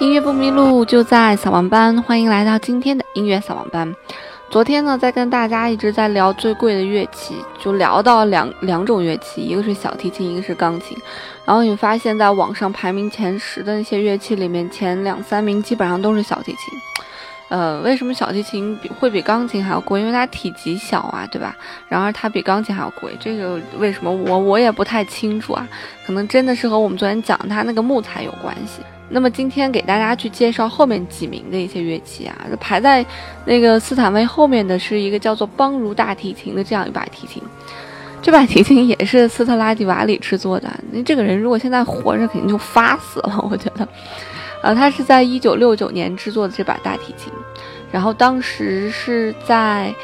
音乐不迷路，就在扫盲班。欢迎来到今天的音乐扫盲班。昨天呢，在跟大家一直在聊最贵的乐器，就聊到两两种乐器，一个是小提琴，一个是钢琴。然后你发现，在网上排名前十的那些乐器里面，前两三名基本上都是小提琴。呃，为什么小提琴比会比钢琴还要贵？因为它体积小啊，对吧？然而它比钢琴还要贵，这个为什么我我也不太清楚啊？可能真的是和我们昨天讲它那个木材有关系。那么今天给大家去介绍后面几名的一些乐器啊，排在那个斯坦威后面的是一个叫做邦如大提琴的这样一把提琴，这把提琴也是斯特拉迪瓦里制作的。那这个人如果现在活着，肯定就发死了，我觉得。呃，他是在一九六九年制作的这把大提琴，然后当时是在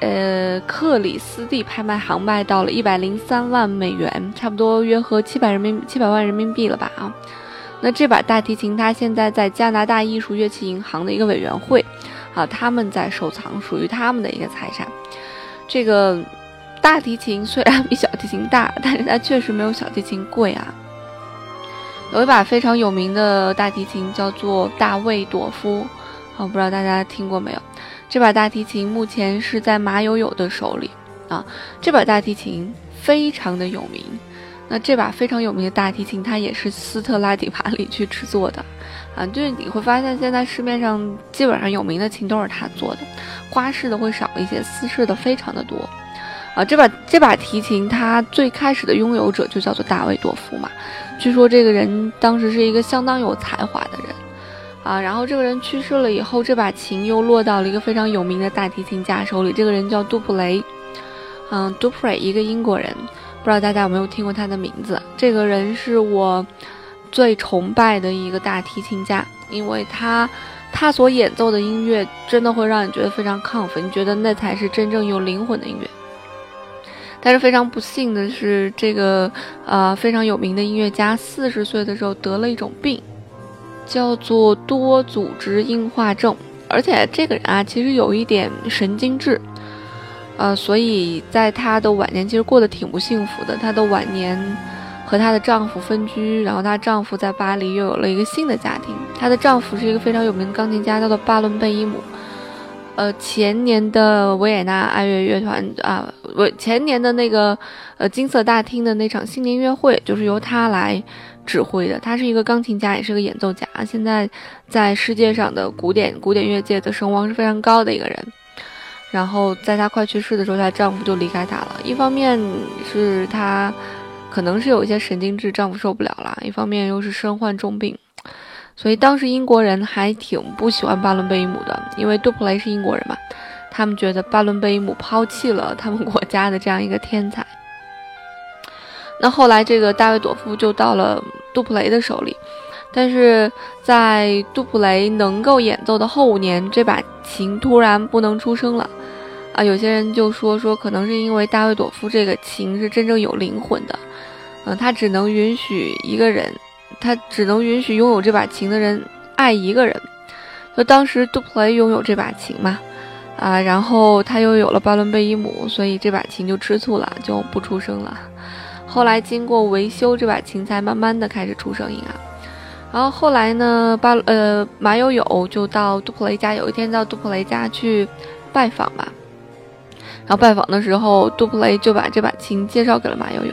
呃克里斯蒂拍卖行卖到了一百零三万美元，差不多约合七百人民七百万人民币了吧啊。那这把大提琴，它现在在加拿大艺术乐器银行的一个委员会，啊，他们在收藏，属于他们的一个财产。这个大提琴虽然比小提琴大，但是它确实没有小提琴贵啊。有一把非常有名的大提琴叫做大卫朵夫，啊，不知道大家听过没有？这把大提琴目前是在马友友的手里，啊，这把大提琴非常的有名。那这把非常有名的大提琴，它也是斯特拉迪瓦里去制作的，啊，就是你会发现现在市面上基本上有名的琴都是他做的，花式的会少一些，丝式的非常的多，啊，这把这把提琴它最开始的拥有者就叫做大卫多夫嘛，据说这个人当时是一个相当有才华的人，啊，然后这个人去世了以后，这把琴又落到了一个非常有名的大提琴家手里，这个人叫杜普雷，嗯，杜普雷一个英国人。不知道大家有没有听过他的名字？这个人是我最崇拜的一个大提琴家，因为他他所演奏的音乐真的会让你觉得非常亢奋，你觉得那才是真正有灵魂的音乐。但是非常不幸的是，这个呃非常有名的音乐家四十岁的时候得了一种病，叫做多组织硬化症，而且这个人啊其实有一点神经质。呃，所以在她的晚年，其实过得挺不幸福的。她的晚年和她的丈夫分居，然后她丈夫在巴黎又有了一个新的家庭。她的丈夫是一个非常有名的钢琴家，叫做巴伦贝伊姆。呃，前年的维也纳爱乐乐团啊，我前年的那个呃金色大厅的那场新年音乐会，就是由他来指挥的。他是一个钢琴家，也是个演奏家，现在在世界上的古典古典乐界的声望是非常高的一个人。然后在她快去世的时候，她丈夫就离开她了。一方面是她可能是有一些神经质，丈夫受不了了；一方面又是身患重病，所以当时英国人还挺不喜欢巴伦贝伊姆的，因为杜普雷是英国人嘛，他们觉得巴伦贝伊姆抛弃了他们国家的这样一个天才。那后来这个大卫朵夫就到了杜普雷的手里，但是在杜普雷能够演奏的后五年，这把琴突然不能出声了。啊，有些人就说说，可能是因为大卫朵夫这个琴是真正有灵魂的，嗯，他只能允许一个人，他只能允许拥有这把琴的人爱一个人。就当时杜普雷拥有这把琴嘛，啊，然后他又有了巴伦贝伊姆，所以这把琴就吃醋了，就不出声了。后来经过维修，这把琴才慢慢的开始出声音啊。然后后来呢，巴呃马友友就到杜普雷家，有一天到杜普雷家去拜访嘛。然后拜访的时候，杜普雷就把这把琴介绍给了马友友。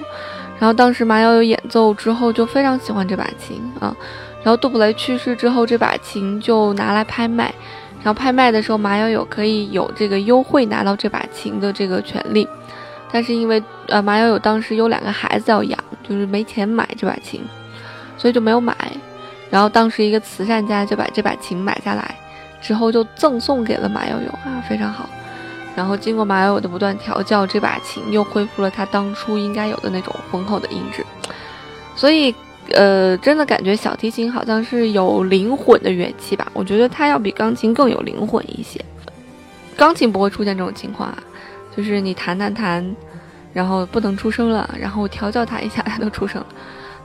然后当时马友友演奏之后就非常喜欢这把琴啊。然后杜普雷去世之后，这把琴就拿来拍卖。然后拍卖的时候，马友友可以有这个优惠拿到这把琴的这个权利。但是因为呃马友友当时有两个孩子要养，就是没钱买这把琴，所以就没有买。然后当时一个慈善家就把这把琴买下来，之后就赠送给了马友友啊，非常好。然后经过马友的不断调教，这把琴又恢复了它当初应该有的那种浑厚的音质。所以呃，真的感觉小提琴好像是有灵魂的乐器吧？我觉得它要比钢琴更有灵魂一些。钢琴不会出现这种情况啊，就是你弹弹弹，然后不能出声了，然后调教它一下，它都出声了。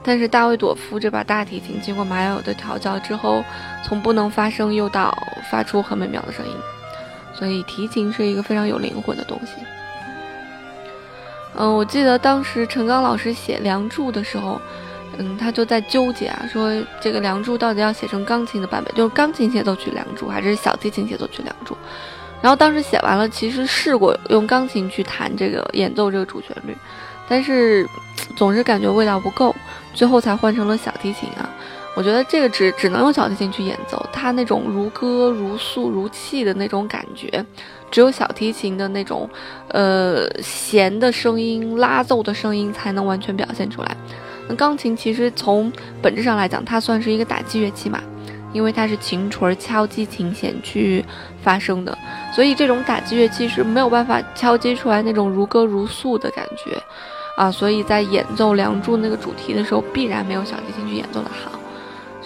但是大卫朵夫这把大提琴，经过马友的调教之后，从不能发声又到发出很美妙的声音，所以提琴是一个非常有灵魂的东西。嗯，我记得当时陈刚老师写《梁祝》的时候，嗯，他就在纠结啊，说这个《梁祝》到底要写成钢琴的版本，就是钢琴协奏曲《梁祝》，还是小提琴协奏曲《梁祝》？然后当时写完了，其实试过用钢琴去弹这个演奏这个主旋律，但是总是感觉味道不够。最后才换成了小提琴啊！我觉得这个只只能用小提琴去演奏，它那种如歌如诉如泣的那种感觉，只有小提琴的那种，呃弦的声音、拉奏的声音才能完全表现出来。那钢琴其实从本质上来讲，它算是一个打击乐器嘛，因为它是琴锤敲击琴弦去发声的，所以这种打击乐器是没有办法敲击出来那种如歌如诉的感觉。啊，所以在演奏《梁祝》那个主题的时候，必然没有小提琴去演奏的好。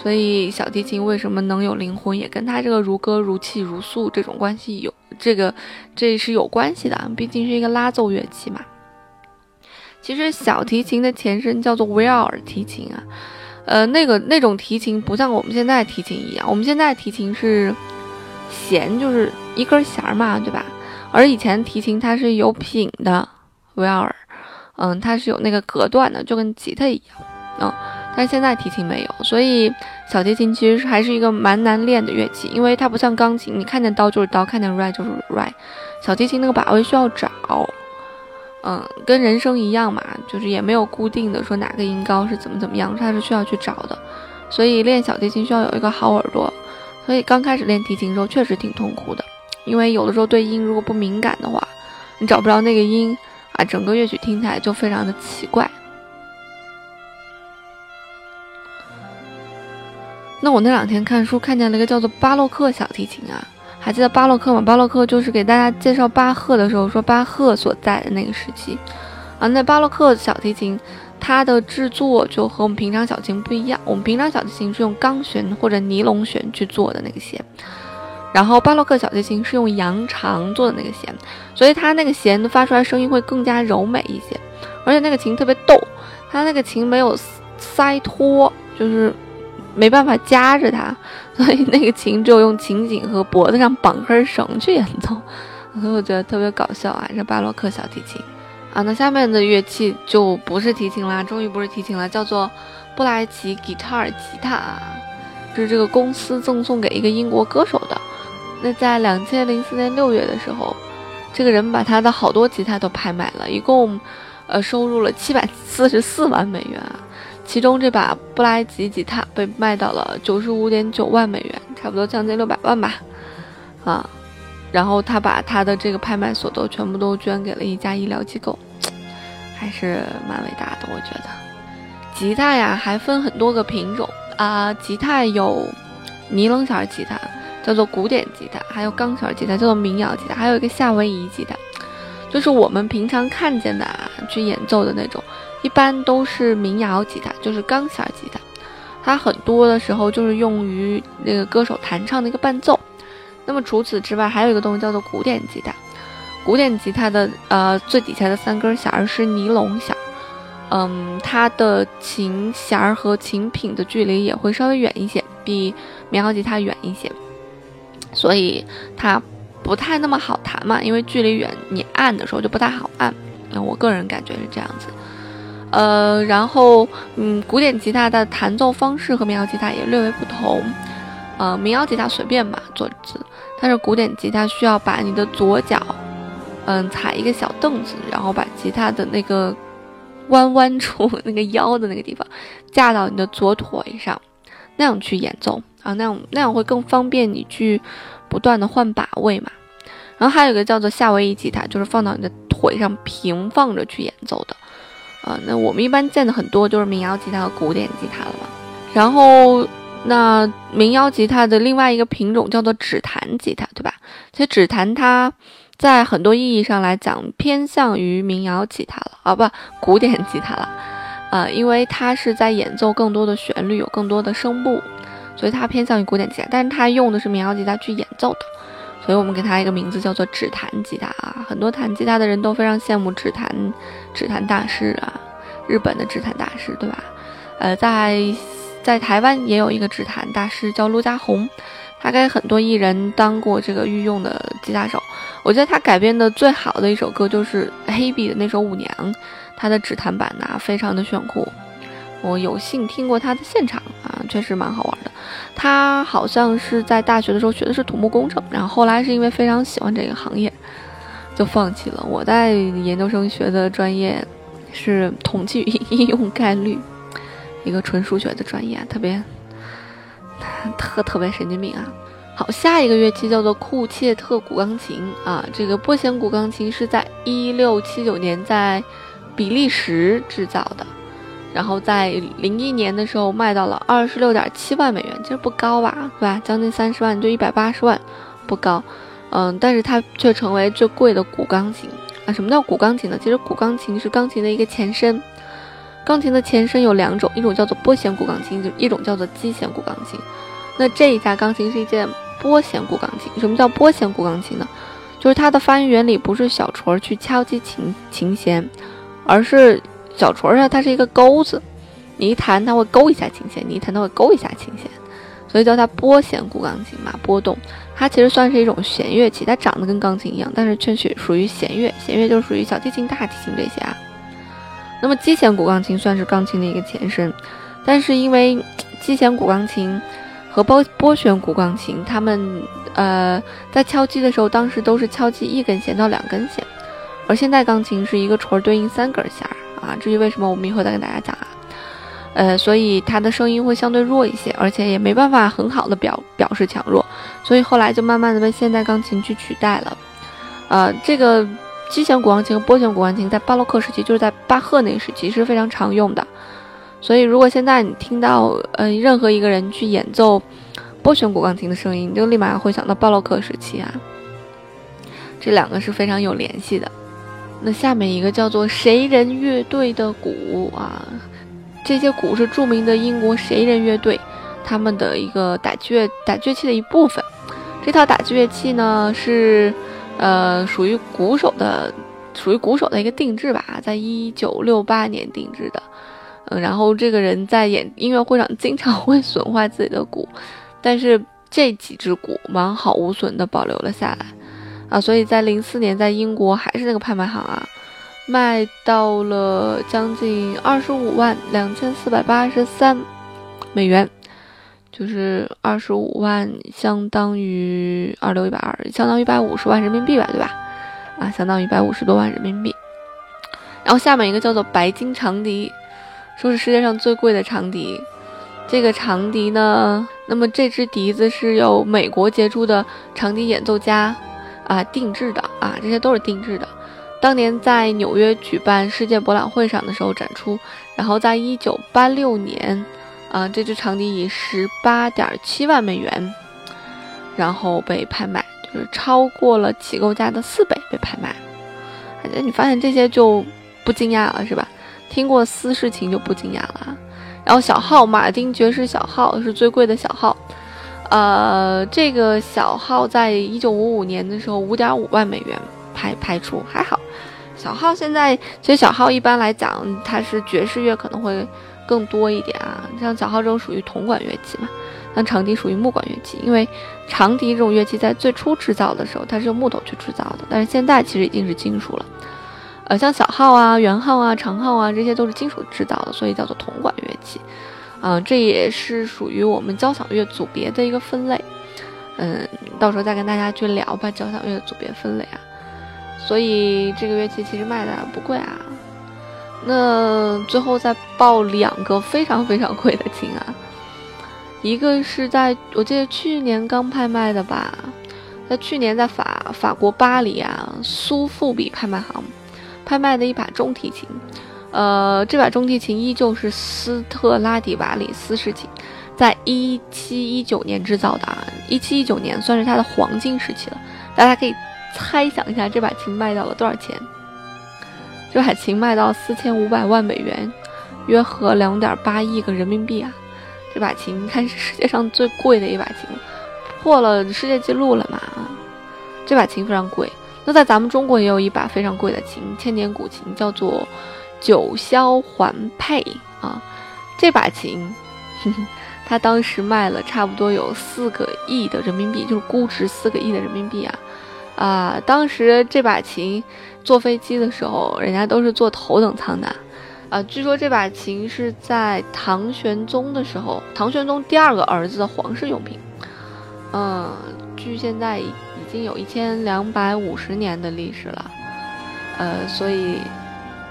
所以小提琴为什么能有灵魂，也跟它这个如歌如泣如诉这种关系有这个这是有关系的，毕竟是一个拉奏乐器嘛。其实小提琴的前身叫做维尔提琴啊，呃，那个那种提琴不像我们现在提琴一样，我们现在提琴是弦就是一根弦嘛，对吧？而以前提琴它是有品的维尔。嗯，它是有那个隔断的，就跟吉他一样，嗯，但现在提琴没有，所以小提琴其实还是一个蛮难练的乐器，因为它不像钢琴，你看见刀就是刀，看见 right 就是 right，小提琴那个把位需要找，嗯，跟人声一样嘛，就是也没有固定的说哪个音高是怎么怎么样，它是需要去找的，所以练小提琴需要有一个好耳朵，所以刚开始练提琴的时候确实挺痛苦的，因为有的时候对音如果不敏感的话，你找不着那个音。啊，整个乐曲听起来就非常的奇怪。那我那两天看书看见了一个叫做巴洛克小提琴啊，还记得巴洛克吗？巴洛克就是给大家介绍巴赫的时候说巴赫所在的那个时期啊。那巴洛克小提琴它的制作就和我们平常小提琴不一样，我们平常小提琴是用钢弦或者尼龙弦去做的那个弦。然后巴洛克小提琴是用羊肠做的那个弦，所以它那个弦发出来声音会更加柔美一些，而且那个琴特别逗，它那个琴没有塞托，就是没办法夹着它，所以那个琴只有用琴颈和脖子上绑根绳去演奏，所以我觉得特别搞笑啊，这巴洛克小提琴啊。那下面的乐器就不是提琴啦，终于不是提琴了，叫做布莱奇 Guitar 吉他，这是这个公司赠送给一个英国歌手的。那在两千零四年六月的时候，这个人把他的好多吉他都拍卖了，一共，呃，收入了七百四十四万美元啊。其中这把布莱吉吉他被卖到了九十五点九万美元，差不多将近六百万吧，啊。然后他把他的这个拍卖所得全部都捐给了一家医疗机构，还是蛮伟大的，我觉得。吉他呀，还分很多个品种啊，吉他有尼龙弦吉他。叫做古典吉他，还有钢弦吉他，叫做民谣吉他，还有一个夏威夷吉他，就是我们平常看见的啊，去演奏的那种，一般都是民谣吉他，就是钢弦吉他，它很多的时候就是用于那个歌手弹唱的一个伴奏。那么除此之外，还有一个东西叫做古典吉他，古典吉他的呃最底下的三根弦是尼龙弦，嗯，它的琴弦和琴品的距离也会稍微远一些，比民谣吉他远一些。所以它不太那么好弹嘛，因为距离远，你按的时候就不太好按。那我个人感觉是这样子。呃，然后嗯，古典吉他的弹奏方式和民谣吉他也略微不同。呃，民谣吉他随便吧，坐姿，但是古典吉他需要把你的左脚，嗯，踩一个小凳子，然后把吉他的那个弯弯处那个腰的那个地方架到你的左腿上，那样去演奏。啊，那样那样会更方便你去不断的换把位嘛。然后还有一个叫做夏威夷吉他，就是放到你的腿上平放着去演奏的。啊，那我们一般见的很多就是民谣吉他和古典吉他了嘛。然后那民谣吉他的另外一个品种叫做指弹吉他，对吧？其实指弹它在很多意义上来讲偏向于民谣吉他了，啊不，古典吉他了。呃，因为它是在演奏更多的旋律，有更多的声部，所以它偏向于古典吉他，但是它用的是民谣吉他去演奏的，所以我们给它一个名字叫做指弹吉他啊。很多弹吉他的人都非常羡慕指弹，指弹大师啊，日本的指弹大师，对吧？呃，在在台湾也有一个指弹大师叫陆家宏，他给很多艺人当过这个御用的吉他手。我觉得他改编的最好的一首歌就是黑碧的那首《舞娘》。他的指弹版呐，非常的炫酷，我有幸听过他的现场啊，确实蛮好玩的。他好像是在大学的时候学的是土木工程，然后后来是因为非常喜欢这个行业，就放弃了。我在研究生学的专业是统计与应用概率，一个纯数学的专业，特别特特别神经病啊。好，下一个乐器叫做库切特古钢琴啊，这个波弦古钢琴是在一六七九年在。比利时制造的，然后在零一年的时候卖到了二十六点七万美元，其实不高吧，对吧？将近三十万，就一百八十万，不高。嗯，但是它却成为最贵的古钢琴啊！什么叫古钢琴呢？其实古钢琴是钢琴的一个前身。钢琴的前身有两种，一种叫做拨弦古钢琴，就一种叫做击弦古钢琴。那这一架钢琴是一件拨弦古钢琴。什么叫拨弦古钢琴呢？就是它的发音原理不是小锤去敲击琴琴弦。而是小锤上它是一个钩子，你一弹它会勾一下琴弦，你一弹它会勾一下琴弦，所以叫它拨弦古钢琴嘛，波动。它其实算是一种弦乐器，它长得跟钢琴一样，但是却属属于弦乐。弦乐就属于小提琴、大提琴这些啊。那么击弦古钢琴算是钢琴的一个前身，但是因为击弦古钢琴和拨拨弦古钢琴，它们呃在敲击的时候，当时都是敲击一根弦到两根弦。而现代钢琴是一个锤对应三根弦儿啊，至于为什么，我们一会儿再跟大家讲啊。呃，所以它的声音会相对弱一些，而且也没办法很好的表表示强弱，所以后来就慢慢的被现代钢琴去取代了。呃，这个击弦古钢琴和拨弦古钢琴在巴洛克时期，就是在巴赫那个时期是非常常用的。所以如果现在你听到呃任何一个人去演奏拨弦古钢琴的声音，你就立马会想到巴洛克时期啊。这两个是非常有联系的。那下面一个叫做谁人乐队的鼓啊，这些鼓是著名的英国谁人乐队他们的一个打击乐打击乐器的一部分。这套打击乐器呢是呃属于鼓手的，属于鼓手的一个定制吧，在一九六八年定制的。嗯，然后这个人在演音乐会上经常会损坏自己的鼓，但是这几只鼓完好无损的保留了下来。啊，所以在零四年，在英国还是那个拍卖行啊，卖到了将近二十五万两千四百八十三美元，就是二十五万相当于二六一百二，相当于一百五十万人民币吧，对吧？啊，相当于一百五十多万人民币。然后下面一个叫做白金长笛，说是世界上最贵的长笛。这个长笛呢，那么这支笛子是由美国杰出的长笛演奏家。啊，定制的啊，这些都是定制的。当年在纽约举办世界博览会上的时候展出，然后在一九八六年，啊，这支长笛以十八点七万美元，然后被拍卖，就是超过了起购价的四倍被拍卖。而且你发现这些就不惊讶了，是吧？听过私事情就不惊讶了。然后小号马丁爵士小号是最贵的小号。呃，这个小号在一九五五年的时候，五点五万美元拍拍出，还好。小号现在其实小号一般来讲，它是爵士乐可能会更多一点啊。像小号这种属于铜管乐器嘛，像长笛属于木管乐器。因为长笛这种乐器在最初制造的时候，它是用木头去制造的，但是现在其实已经是金属了。呃，像小号啊、圆号啊、长号啊，这些都是金属制造的，所以叫做铜管乐器。嗯，这也是属于我们交响乐组别的一个分类。嗯，到时候再跟大家去聊吧，交响乐组别分类啊。所以这个乐器其实卖的不贵啊。那最后再报两个非常非常贵的琴啊，一个是在我记得去年刚拍卖的吧，在去年在法法国巴黎啊苏富比拍卖行拍卖的一把中提琴。呃，这把中提琴依旧是斯特拉迪瓦里斯式琴，在一七一九年制造的啊，一七一九年算是它的黄金时期了。大家可以猜想一下，这把琴卖到了多少钱？这把琴卖到四千五百万美元，约合两点八亿个人民币啊！这把琴应该是世界上最贵的一把琴，破了世界纪录了嘛？这把琴非常贵。那在咱们中国也有一把非常贵的琴，千年古琴，叫做九霄环佩啊。这把琴，它当时卖了差不多有四个亿的人民币，就是估值四个亿的人民币啊！啊，当时这把琴坐飞机的时候，人家都是坐头等舱的。啊，据说这把琴是在唐玄宗的时候，唐玄宗第二个儿子的皇室用品。嗯，距现在已经有一千两百五十年的历史了。呃，所以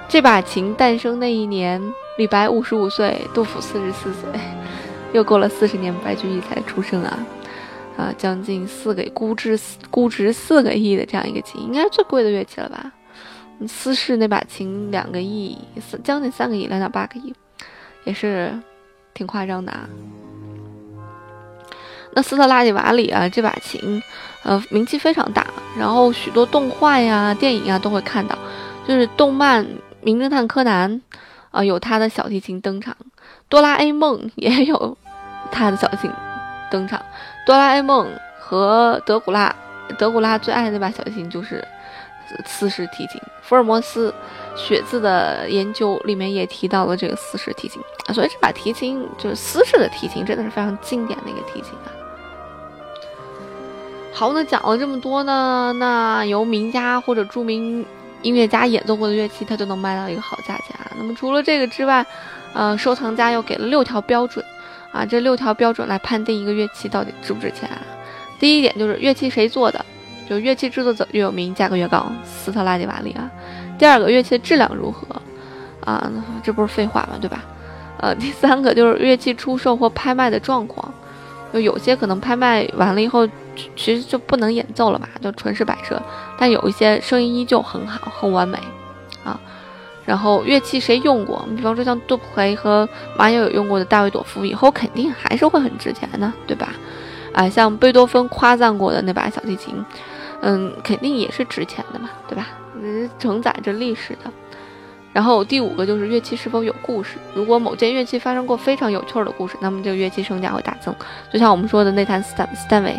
这把琴诞生那一年，李白五十五岁，杜甫四十四岁，又过了四十年，白居易才出生啊。啊，将近四个估值估值四个亿的这样一个琴，应该是最贵的乐器了吧？斯氏那把琴两个亿，将近三个亿，两点八个亿，也是挺夸张的啊。那斯特拉迪瓦里啊，这把琴，呃，名气非常大，然后许多动画呀、电影啊都会看到，就是动漫《名侦探柯南》啊，有他的小提琴登场，《哆啦 A 梦》也有他的小提琴登场，《哆啦 A 梦》和德古拉，德古拉最爱的那把小提琴就是。四式提琴，福尔摩斯血字的研究里面也提到了这个四式提琴，所以这把提琴就是四式的提琴，真的是非常经典的一个提琴啊。好，那讲了这么多呢，那由名家或者著名音乐家演奏过的乐器，它就能卖到一个好价钱啊。那么除了这个之外，呃，收藏家又给了六条标准啊，这六条标准来判定一个乐器到底值不值钱啊。第一点就是乐器谁做的。就乐器制作者越有名，价格越高。斯特拉迪瓦里啊。第二个，乐器的质量如何啊？这不是废话吗？对吧？呃，第三个就是乐器出售或拍卖的状况，就有些可能拍卖完了以后，其实就不能演奏了嘛，就纯是摆设。但有一些声音依旧很好，很完美啊。然后乐器谁用过？比方说像杜培和马友友用过的大卫朵夫，以后肯定还是会很值钱的，对吧？啊，像贝多芬夸赞过的那把小提琴。嗯，肯定也是值钱的嘛，对吧？嗯承载着历史的。然后第五个就是乐器是否有故事。如果某件乐器发生过非常有趣儿的故事，那么这个乐器身价会大增。就像我们说的那台斯坦斯坦威，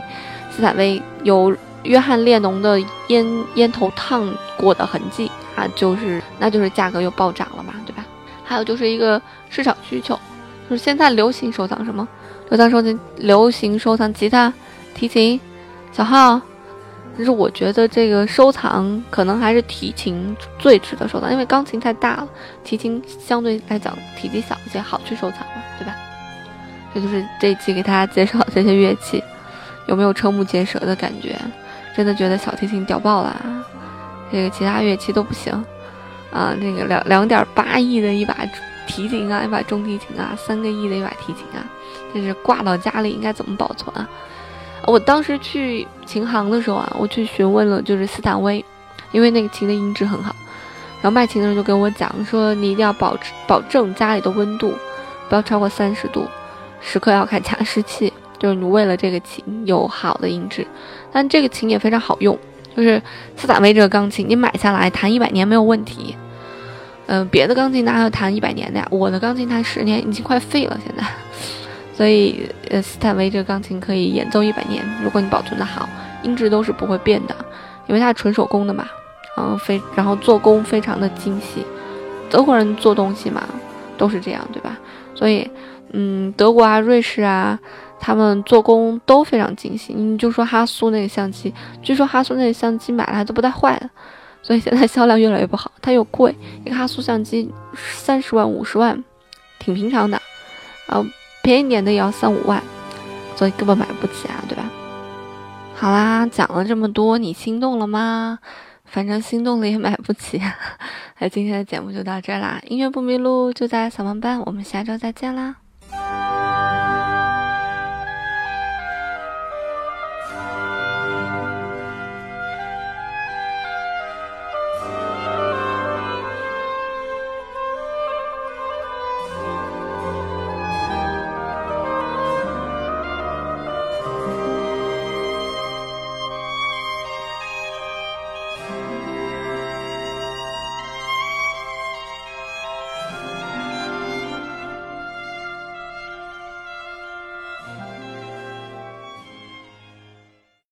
斯坦威有约翰列侬的烟烟头烫过的痕迹啊，就是那就是价格又暴涨了嘛，对吧？还有就是一个市场需求，就是现在流行收藏什么？流行收藏流行收藏吉他、提琴、小号。其实我觉得这个收藏可能还是提琴最值得收藏，因为钢琴太大了，提琴相对来讲体积小一些，好去收藏嘛，对吧？这就是这一期给大家介绍这些乐器，有没有瞠目结舌的感觉？真的觉得小提琴屌爆了，这个其他乐器都不行啊！这个两两点八亿的一把提琴啊，一把中提琴啊，三个亿的一把提琴啊，这是挂到家里应该怎么保存啊？我当时去琴行的时候啊，我去询问了，就是斯坦威，因为那个琴的音质很好。然后卖琴的人就跟我讲说，你一定要保持保证家里的温度不要超过三十度，时刻要看加湿器，就是你为了这个琴有好的音质。但这个琴也非常好用，就是斯坦威这个钢琴，你买下来弹一百年没有问题。嗯，别的钢琴哪有弹一百年的呀？我的钢琴弹十年已经快废了，现在。所以，呃，斯坦威这个钢琴可以演奏一百年，如果你保存的好，音质都是不会变的，因为它纯手工的嘛，嗯，非然后做工非常的精细，德国人做东西嘛都是这样，对吧？所以，嗯，德国啊、瑞士啊，他们做工都非常精细。你就说哈苏那个相机，据说哈苏那个相机买来都不带坏的，所以现在销量越来越不好，它又贵，一个哈苏相机三十万、五十万，挺平常的，啊。便宜点的也要三五万，所以根本买不起啊，对吧？好啦，讲了这么多，你心动了吗？反正心动了也买不起。那今天的节目就到这啦，音乐不迷路就在扫盲班，我们下周再见啦。